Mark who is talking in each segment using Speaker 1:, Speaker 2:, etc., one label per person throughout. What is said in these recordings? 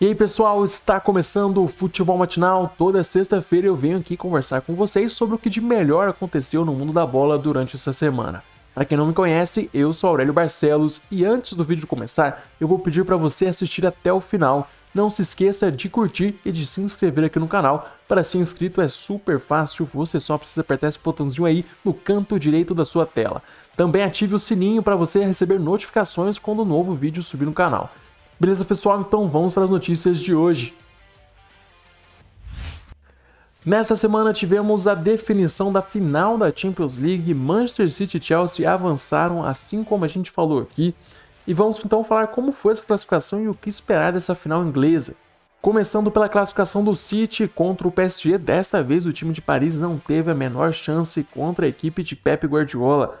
Speaker 1: E aí pessoal, está começando o Futebol Matinal. Toda sexta-feira eu venho aqui conversar com vocês sobre o que de melhor aconteceu no mundo da bola durante essa semana. Para quem não me conhece, eu sou Aurélio Barcelos e antes do vídeo começar, eu vou pedir para você assistir até o final. Não se esqueça de curtir e de se inscrever aqui no canal. Para ser inscrito é super fácil, você só precisa apertar esse botãozinho aí no canto direito da sua tela. Também ative o sininho para você receber notificações quando um novo vídeo subir no canal. Beleza, pessoal? Então vamos para as notícias de hoje. Nesta semana tivemos a definição da final da Champions League. Manchester City e Chelsea avançaram, assim como a gente falou aqui. E vamos então falar como foi essa classificação e o que esperar dessa final inglesa. Começando pela classificação do City contra o PSG, desta vez o time de Paris não teve a menor chance contra a equipe de Pep Guardiola.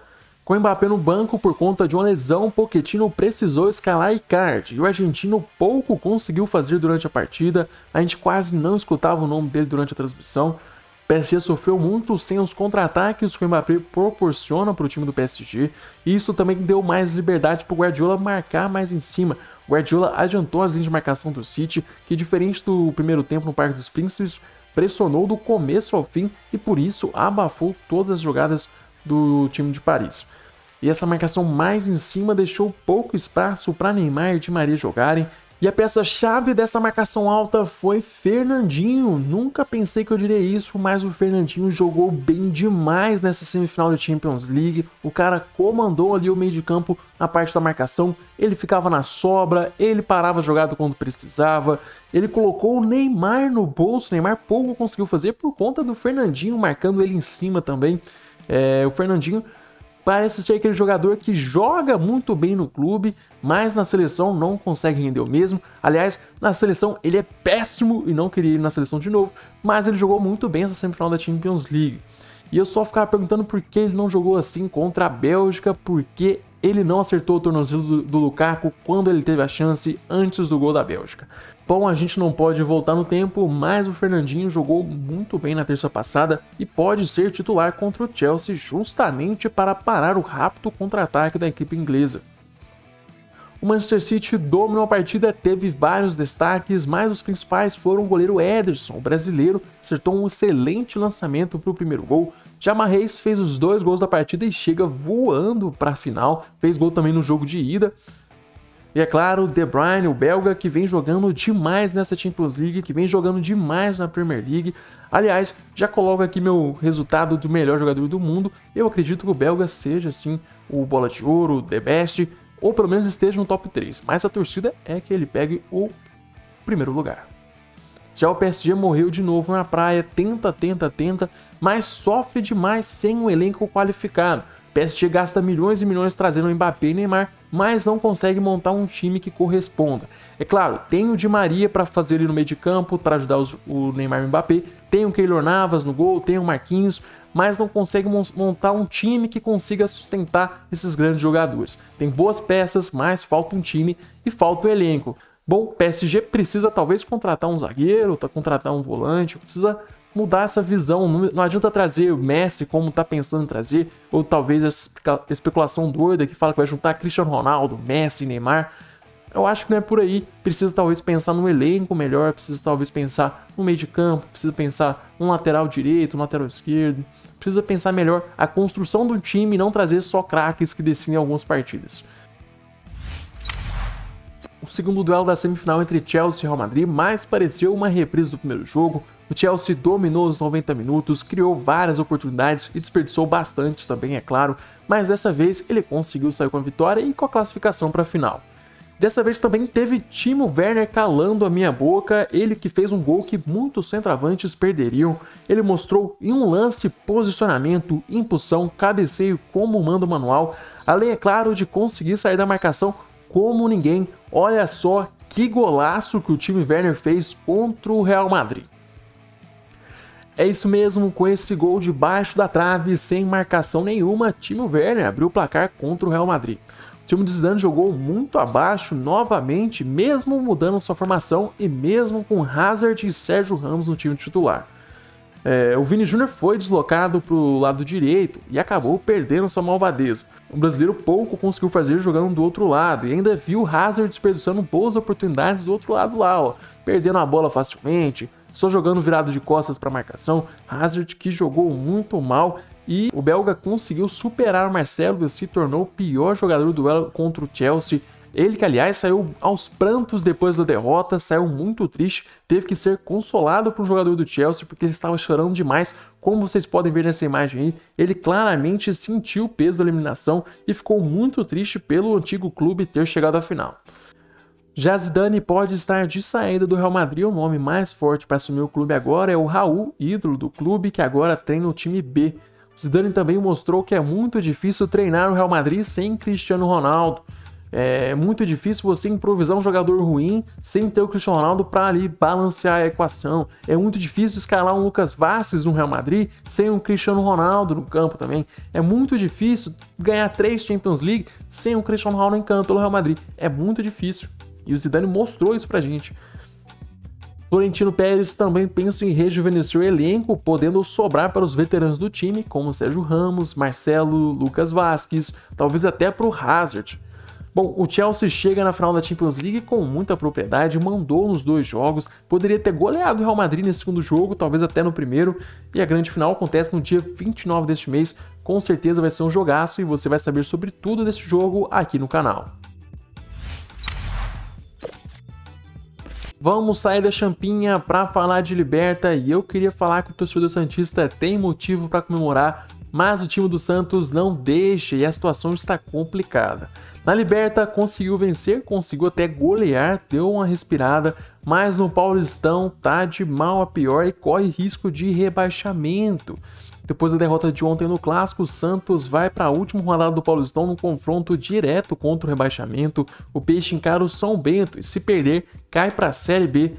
Speaker 1: Com Mbappé no banco por conta de uma lesão, Pochettino precisou escalar Icardi e o argentino pouco conseguiu fazer durante a partida. A gente quase não escutava o nome dele durante a transmissão. O PSG sofreu muito sem os contra-ataques que o Mbappé proporciona para o time do PSG, e isso também deu mais liberdade para o Guardiola marcar mais em cima. O Guardiola adiantou as linhas de marcação do City, que diferente do primeiro tempo no Parque dos Príncipes, pressionou do começo ao fim e por isso abafou todas as jogadas do time de Paris. E essa marcação mais em cima deixou pouco espaço para Neymar e Di Maria jogarem. E a peça-chave dessa marcação alta foi Fernandinho. Nunca pensei que eu diria isso, mas o Fernandinho jogou bem demais nessa semifinal da Champions League. O cara comandou ali o meio de campo na parte da marcação. Ele ficava na sobra, ele parava a jogada quando precisava. Ele colocou o Neymar no bolso. O Neymar pouco conseguiu fazer por conta do Fernandinho marcando ele em cima também. É, o Fernandinho parece ser aquele jogador que joga muito bem no clube, mas na seleção não consegue render o mesmo. Aliás, na seleção ele é péssimo e não queria ir na seleção de novo, mas ele jogou muito bem essa semifinal da Champions League. E eu só ficava perguntando por que ele não jogou assim contra a Bélgica, porque ele não acertou o tornozelo do, do Lukaku quando ele teve a chance antes do gol da Bélgica. Bom, a gente não pode voltar no tempo, mas o Fernandinho jogou muito bem na terça passada e pode ser titular contra o Chelsea justamente para parar o rápido contra-ataque da equipe inglesa. O Manchester City dominou a partida, teve vários destaques, mas os principais foram o goleiro Ederson, o brasileiro, acertou um excelente lançamento para o primeiro gol. Já Reis fez os dois gols da partida e chega voando para a final, fez gol também no jogo de ida. E é claro, De Bruyne, o belga, que vem jogando demais nessa Champions League, que vem jogando demais na Premier League. Aliás, já coloco aqui meu resultado do melhor jogador do mundo. Eu acredito que o belga seja, sim, o Bola de Ouro, o The Best, ou pelo menos esteja no top 3. Mas a torcida é que ele pegue o primeiro lugar. Já o PSG morreu de novo na praia, tenta, tenta, tenta, mas sofre demais sem um elenco qualificado. PSG gasta milhões e milhões trazendo Mbappé e Neymar, mas não consegue montar um time que corresponda. É claro, tem o Di Maria para fazer ele no meio de campo, para ajudar os, o Neymar e o Mbappé, tem o Keylor Navas no gol, tem o Marquinhos, mas não consegue montar um time que consiga sustentar esses grandes jogadores. Tem boas peças, mas falta um time e falta o um elenco. Bom, PSG precisa talvez contratar um zagueiro, contratar um volante, precisa mudar essa visão. Não, adianta trazer o Messi como está pensando em trazer, ou talvez essa especulação doida que fala que vai juntar Cristiano Ronaldo, Messi, Neymar. Eu acho que não é por aí. Precisa talvez pensar no elenco melhor, precisa talvez pensar no meio de campo, precisa pensar um lateral direito, um lateral esquerdo. Precisa pensar melhor a construção do time e não trazer só craques que definem algumas partidas. Segundo duelo da semifinal entre Chelsea e Real Madrid mais pareceu uma reprise do primeiro jogo, o Chelsea dominou os 90 minutos, criou várias oportunidades e desperdiçou bastantes também, é claro, mas dessa vez ele conseguiu sair com a vitória e com a classificação para a final. Dessa vez também teve Timo Werner calando a minha boca, ele que fez um gol que muitos centroavantes perderiam. Ele mostrou em um lance posicionamento, impulsão, cabeceio como manda o manual, além, é claro, de conseguir sair da marcação como ninguém. Olha só que golaço que o time Werner fez contra o Real Madrid. É isso mesmo, com esse gol debaixo da trave, sem marcação nenhuma, Timo Werner abriu o placar contra o Real Madrid. O time de Zidane jogou muito abaixo novamente, mesmo mudando sua formação e mesmo com Hazard e Sérgio Ramos no time titular. É, o Vini Júnior foi deslocado para o lado direito e acabou perdendo sua malvadeza. O brasileiro pouco conseguiu fazer jogando do outro lado e ainda viu o Hazard desperdiçando boas oportunidades do outro lado lá, ó, perdendo a bola facilmente, só jogando virado de costas para marcação. Hazard que jogou muito mal e o belga conseguiu superar o Marcelo e se tornou o pior jogador do duelo contra o Chelsea ele que, aliás, saiu aos prantos depois da derrota, saiu muito triste, teve que ser consolado por um jogador do Chelsea porque ele estava chorando demais. Como vocês podem ver nessa imagem aí, ele claramente sentiu o peso da eliminação e ficou muito triste pelo antigo clube ter chegado à final. Já Zidane pode estar de saída do Real Madrid, o nome mais forte para assumir o clube agora é o Raul, ídolo do clube, que agora treina o time B. Zidane também mostrou que é muito difícil treinar o Real Madrid sem Cristiano Ronaldo. É muito difícil você improvisar um jogador ruim sem ter o Cristiano Ronaldo para ali balancear a equação. É muito difícil escalar um Lucas Vasquez no Real Madrid sem um Cristiano Ronaldo no campo também. É muito difícil ganhar três Champions League sem um Cristiano Ronaldo em campo pelo Real Madrid. É muito difícil. E o Zidane mostrou isso pra gente. Florentino Pérez também pensa em rejuvenescer o elenco, podendo sobrar para os veteranos do time, como Sérgio Ramos, Marcelo, Lucas Vasquez, talvez até para o Hazard. Bom, o Chelsea chega na final da Champions League com muita propriedade, mandou nos dois jogos, poderia ter goleado o Real Madrid nesse segundo jogo, talvez até no primeiro, e a grande final acontece no dia 29 deste mês. Com certeza vai ser um jogaço e você vai saber sobre tudo desse jogo aqui no canal. Vamos sair da champinha para falar de Liberta e eu queria falar que o torcedor santista tem motivo para comemorar, mas o time do Santos não deixa e a situação está complicada. Na Liberta conseguiu vencer, conseguiu até golear, deu uma respirada, mas no Paulistão tá de mal a pior e corre risco de rebaixamento. Depois da derrota de ontem no Clássico, o Santos vai para a última rodada do Paulistão no confronto direto contra o rebaixamento. O Peixe encara o São Bento e, se perder, cai para a Série B.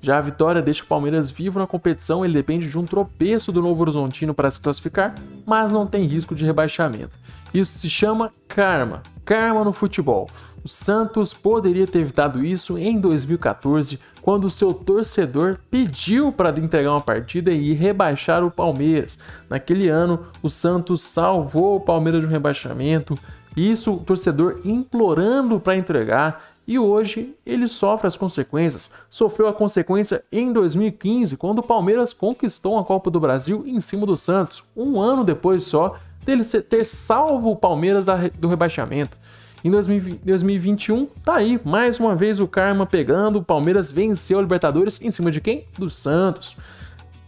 Speaker 1: Já a vitória deixa o Palmeiras vivo na competição, ele depende de um tropeço do Novo Horizontino para se classificar, mas não tem risco de rebaixamento. Isso se chama karma karma no futebol. O Santos poderia ter evitado isso em 2014, quando seu torcedor pediu para entregar uma partida e rebaixar o Palmeiras. Naquele ano, o Santos salvou o Palmeiras de um rebaixamento, isso o torcedor implorando para entregar, e hoje ele sofre as consequências. Sofreu a consequência em 2015, quando o Palmeiras conquistou a Copa do Brasil em cima do Santos, um ano depois só dele ter salvo o Palmeiras do rebaixamento. Em 2021, tá aí, mais uma vez o Karma pegando, o Palmeiras venceu a Libertadores em cima de quem? Do Santos.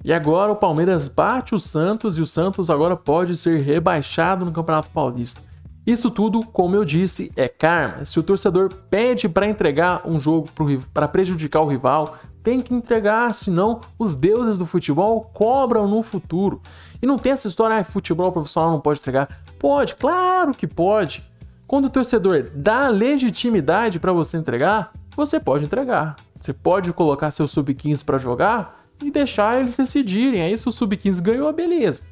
Speaker 1: E agora o Palmeiras bate o Santos e o Santos agora pode ser rebaixado no Campeonato Paulista. Isso tudo, como eu disse, é karma. Se o torcedor pede para entregar um jogo para prejudicar o rival, tem que entregar, senão os deuses do futebol cobram no futuro. E não tem essa história, ah, futebol profissional não pode entregar. Pode, claro que pode. Quando o torcedor dá legitimidade para você entregar, você pode entregar. Você pode colocar seu sub-15 para jogar e deixar eles decidirem. Aí se o sub-15 ganhou, beleza.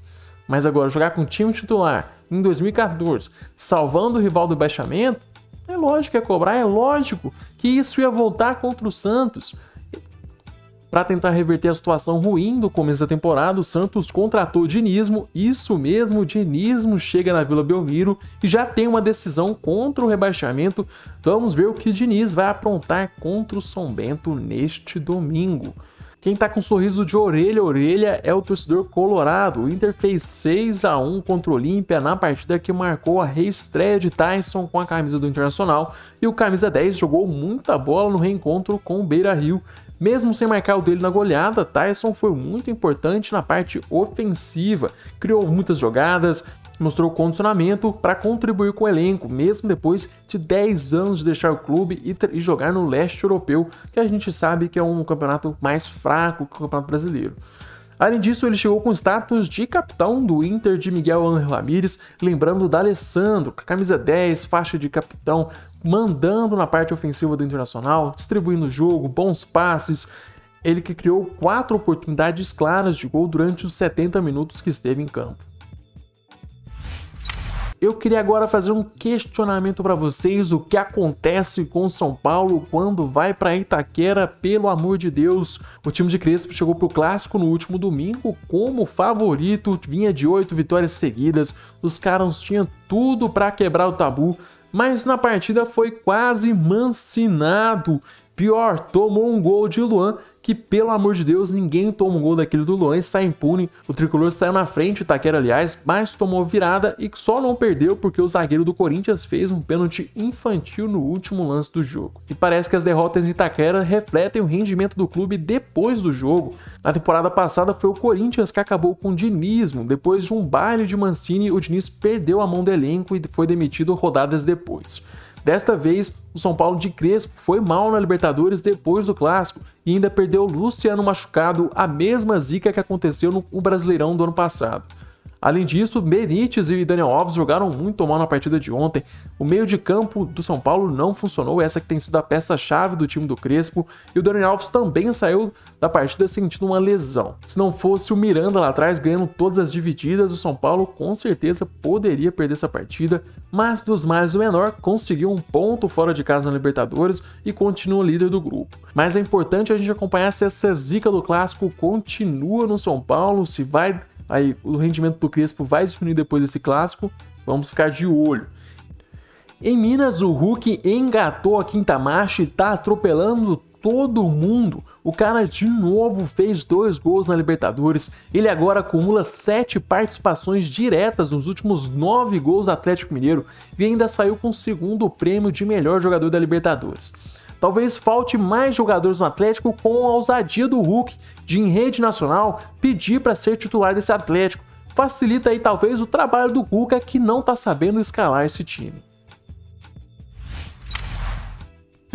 Speaker 1: Mas agora jogar com o time titular em 2014, salvando o rival do baixamento, é lógico que ia cobrar, é lógico que isso ia voltar contra o Santos. Para tentar reverter a situação ruim do começo da temporada, o Santos contratou Dinismo, isso mesmo, Dinismo chega na Vila Belmiro e já tem uma decisão contra o rebaixamento. Vamos ver o que Diniz vai aprontar contra o São Bento neste domingo. Quem tá com um sorriso de orelha a orelha é o torcedor colorado. O Inter fez 6 a 1 contra o Olímpia na partida que marcou a reestreia de Tyson com a camisa do Internacional e o camisa 10 jogou muita bola no reencontro com o Beira Rio. Mesmo sem marcar o dele na goleada, Tyson foi muito importante na parte ofensiva, criou muitas jogadas, mostrou condicionamento para contribuir com o elenco, mesmo depois de 10 anos de deixar o clube e, e, jogar no leste europeu, que a gente sabe que é um campeonato mais fraco que o campeonato brasileiro. Além disso, ele chegou com status de capitão do Inter de Miguel Angel Ramírez, lembrando da Alessandro, camisa 10, faixa de capitão, mandando na parte ofensiva do Internacional, distribuindo o jogo, bons passes. Ele que criou quatro oportunidades claras de gol durante os 70 minutos que esteve em campo. Eu queria agora fazer um questionamento para vocês, o que acontece com São Paulo quando vai para Itaquera, pelo amor de Deus. O time de Crespo chegou pro clássico no último domingo como favorito, vinha de oito vitórias seguidas, os caras tinham tudo para quebrar o tabu, mas na partida foi quase mancinado. Pior, tomou um gol de Luan que, pelo amor de Deus, ninguém toma um gol daquele do Luan e sai impune. O tricolor saiu na frente, o Taquera, aliás, mas tomou virada e só não perdeu porque o zagueiro do Corinthians fez um pênalti infantil no último lance do jogo. E parece que as derrotas em Itaquera refletem o rendimento do clube depois do jogo. Na temporada passada foi o Corinthians que acabou com o dinismo. Depois de um baile de Mancini, o Diniz perdeu a mão do elenco e foi demitido rodadas depois. Desta vez, o São Paulo de Crespo foi mal na Libertadores depois do clássico e ainda perdeu o Luciano machucado, a mesma zica que aconteceu no Brasileirão do ano passado. Além disso, Benítez e Daniel Alves jogaram muito mal na partida de ontem. O meio de campo do São Paulo não funcionou, essa que tem sido a peça-chave do time do Crespo, e o Daniel Alves também saiu da partida sentindo uma lesão. Se não fosse o Miranda lá atrás ganhando todas as divididas, o São Paulo com certeza poderia perder essa partida, mas dos males o menor conseguiu um ponto fora de casa na Libertadores e continua líder do grupo. Mas é importante a gente acompanhar se essa zica do clássico continua no São Paulo, se vai Aí o rendimento do Crespo vai diminuir depois desse clássico. Vamos ficar de olho. Em Minas, o Hulk engatou a quinta marcha e tá atropelando todo mundo. O cara de novo fez dois gols na Libertadores. Ele agora acumula sete participações diretas nos últimos nove gols do Atlético Mineiro e ainda saiu com o segundo prêmio de melhor jogador da Libertadores. Talvez falte mais jogadores no Atlético com a ousadia do Hulk de em rede nacional pedir para ser titular desse Atlético. Facilita aí talvez o trabalho do Cuca que não está sabendo escalar esse time.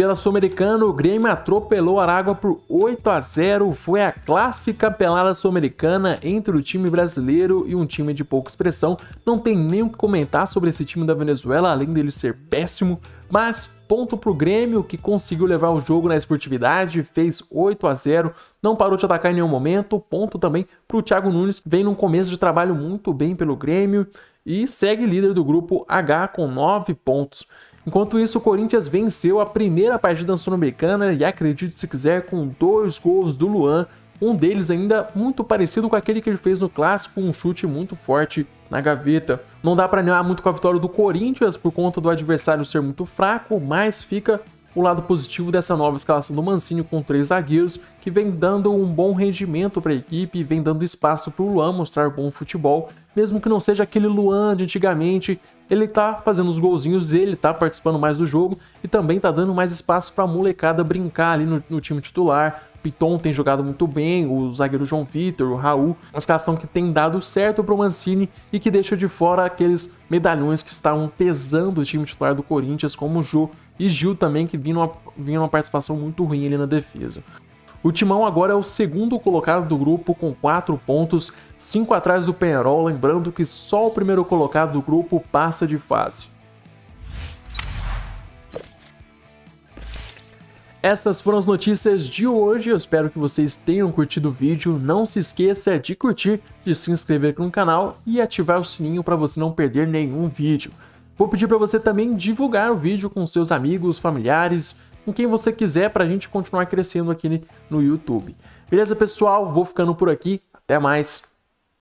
Speaker 1: Pela Sul-Americana, o Grêmio atropelou Aragua por 8 a 0. Foi a clássica pelada sul-americana entre o time brasileiro e um time de pouca expressão. Não tem nem o que comentar sobre esse time da Venezuela, além dele ser péssimo. Mas ponto para o Grêmio, que conseguiu levar o jogo na esportividade, fez 8 a 0 não parou de atacar em nenhum momento. Ponto também para o Thiago Nunes, vem num começo de trabalho muito bem pelo Grêmio e segue líder do grupo H com 9 pontos. Enquanto isso, o Corinthians venceu a primeira partida sul-americana e acredite se quiser, com dois gols do Luan, um deles ainda muito parecido com aquele que ele fez no clássico, um chute muito forte na gaveta. Não dá para animar muito com a vitória do Corinthians por conta do adversário ser muito fraco, mas fica o lado positivo dessa nova escalação do Mancini com três zagueiros, que vem dando um bom rendimento para a equipe vem dando espaço para o Luan mostrar bom futebol, mesmo que não seja aquele Luan de antigamente, ele tá fazendo os golzinhos, ele tá participando mais do jogo e também tá dando mais espaço para a molecada brincar ali no, no time titular, Piton tem jogado muito bem, o zagueiro João Vitor, o Raul, uma escalação que tem dado certo para o Mancini e que deixa de fora aqueles medalhões que estavam pesando o time titular do Corinthians, como o Jô e Gil também, que vinha uma, vinha uma participação muito ruim ali na defesa. O Timão agora é o segundo colocado do grupo com 4 pontos, 5 atrás do Penharol, lembrando que só o primeiro colocado do grupo passa de fase. Essas foram as notícias de hoje, eu espero que vocês tenham curtido o vídeo. Não se esqueça de curtir, de se inscrever no canal e ativar o sininho para você não perder nenhum vídeo. Vou pedir para você também divulgar o vídeo com seus amigos, familiares, com quem você quiser para a gente continuar crescendo aqui no YouTube. Beleza, pessoal? Vou ficando por aqui. Até mais!